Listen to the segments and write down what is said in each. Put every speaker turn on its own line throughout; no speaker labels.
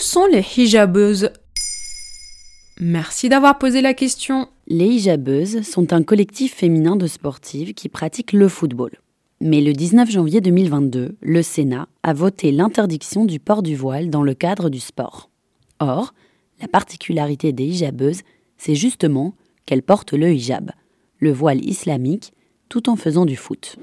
Sont les hijabeuses? Merci d'avoir posé la question.
Les hijabeuses sont un collectif féminin de sportives qui pratiquent le football. Mais le 19 janvier 2022, le Sénat a voté l'interdiction du port du voile dans le cadre du sport. Or, la particularité des hijabeuses, c'est justement qu'elles portent le hijab, le voile islamique, tout en faisant du foot.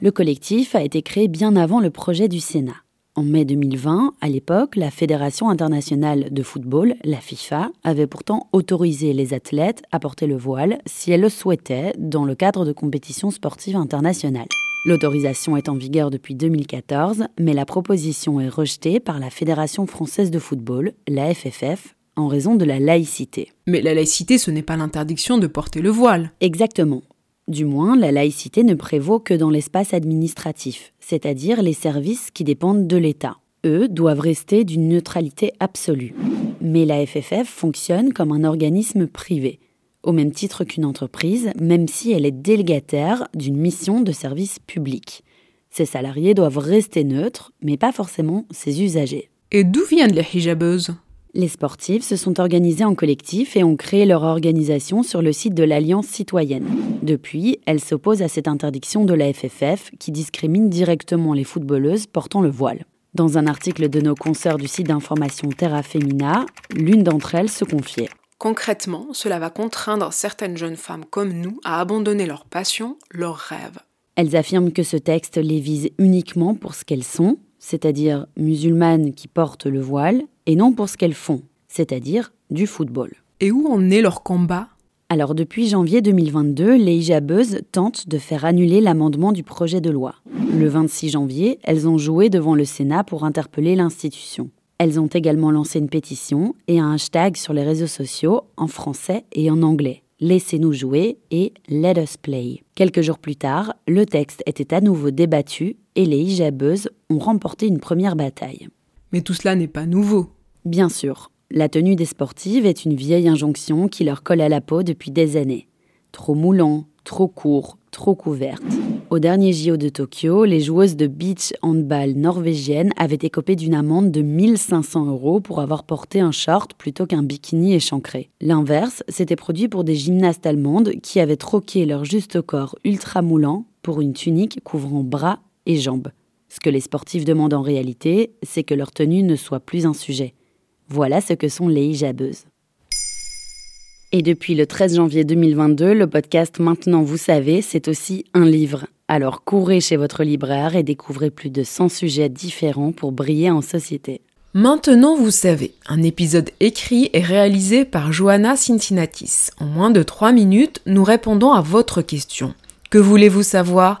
Le collectif a été créé bien avant le projet du Sénat. En mai 2020, à l'époque, la Fédération internationale de football, la FIFA, avait pourtant autorisé les athlètes à porter le voile si elles le souhaitaient dans le cadre de compétitions sportives internationales. L'autorisation est en vigueur depuis 2014, mais la proposition est rejetée par la Fédération française de football, la FFF, en raison de la laïcité.
Mais la laïcité, ce n'est pas l'interdiction de porter le voile.
Exactement. Du moins, la laïcité ne prévaut que dans l'espace administratif, c'est-à-dire les services qui dépendent de l'État. Eux doivent rester d'une neutralité absolue. Mais la FFF fonctionne comme un organisme privé, au même titre qu'une entreprise, même si elle est délégataire d'une mission de service public. Ses salariés doivent rester neutres, mais pas forcément ses usagers.
Et d'où viennent les hijabeuses
les sportifs se sont organisés en collectif et ont créé leur organisation sur le site de l'Alliance citoyenne. Depuis, elles s'opposent à cette interdiction de la FFF qui discrimine directement les footballeuses portant le voile. Dans un article de nos consoeurs du site d'information Terra Femina, l'une d'entre elles se confiait.
Concrètement, cela va contraindre certaines jeunes femmes comme nous à abandonner leur passion, leurs rêves.
Elles affirment que ce texte les vise uniquement pour ce qu'elles sont, c'est-à-dire musulmanes qui portent le voile, et non pour ce qu'elles font, c'est-à-dire du football.
Et où en est leur combat?
Alors depuis janvier 2022, les hijabeuses tentent de faire annuler l'amendement du projet de loi. Le 26 janvier, elles ont joué devant le Sénat pour interpeller l'institution. Elles ont également lancé une pétition et un hashtag sur les réseaux sociaux en français et en anglais. Laissez-nous jouer et Let us play. Quelques jours plus tard, le texte était à nouveau débattu et les hijabeuses ont remporté une première bataille.
Mais tout cela n'est pas nouveau.
Bien sûr, la tenue des sportives est une vieille injonction qui leur colle à la peau depuis des années. Trop moulant, trop court, trop couverte. Au dernier JO de Tokyo, les joueuses de beach handball norvégiennes avaient écopé d'une amende de 1500 euros pour avoir porté un short plutôt qu'un bikini échancré. L'inverse s'était produit pour des gymnastes allemandes qui avaient troqué leur juste corps ultra moulant pour une tunique couvrant bras et jambes. Ce que les sportifs demandent en réalité, c'est que leur tenue ne soit plus un sujet. Voilà ce que sont les hijabeuses. Et depuis le 13 janvier 2022, le podcast Maintenant vous savez, c'est aussi un livre. Alors courez chez votre libraire et découvrez plus de 100 sujets différents pour briller en société.
Maintenant vous savez, un épisode écrit et réalisé par Johanna Cincinnatis. En moins de 3 minutes, nous répondons à votre question. Que voulez-vous savoir?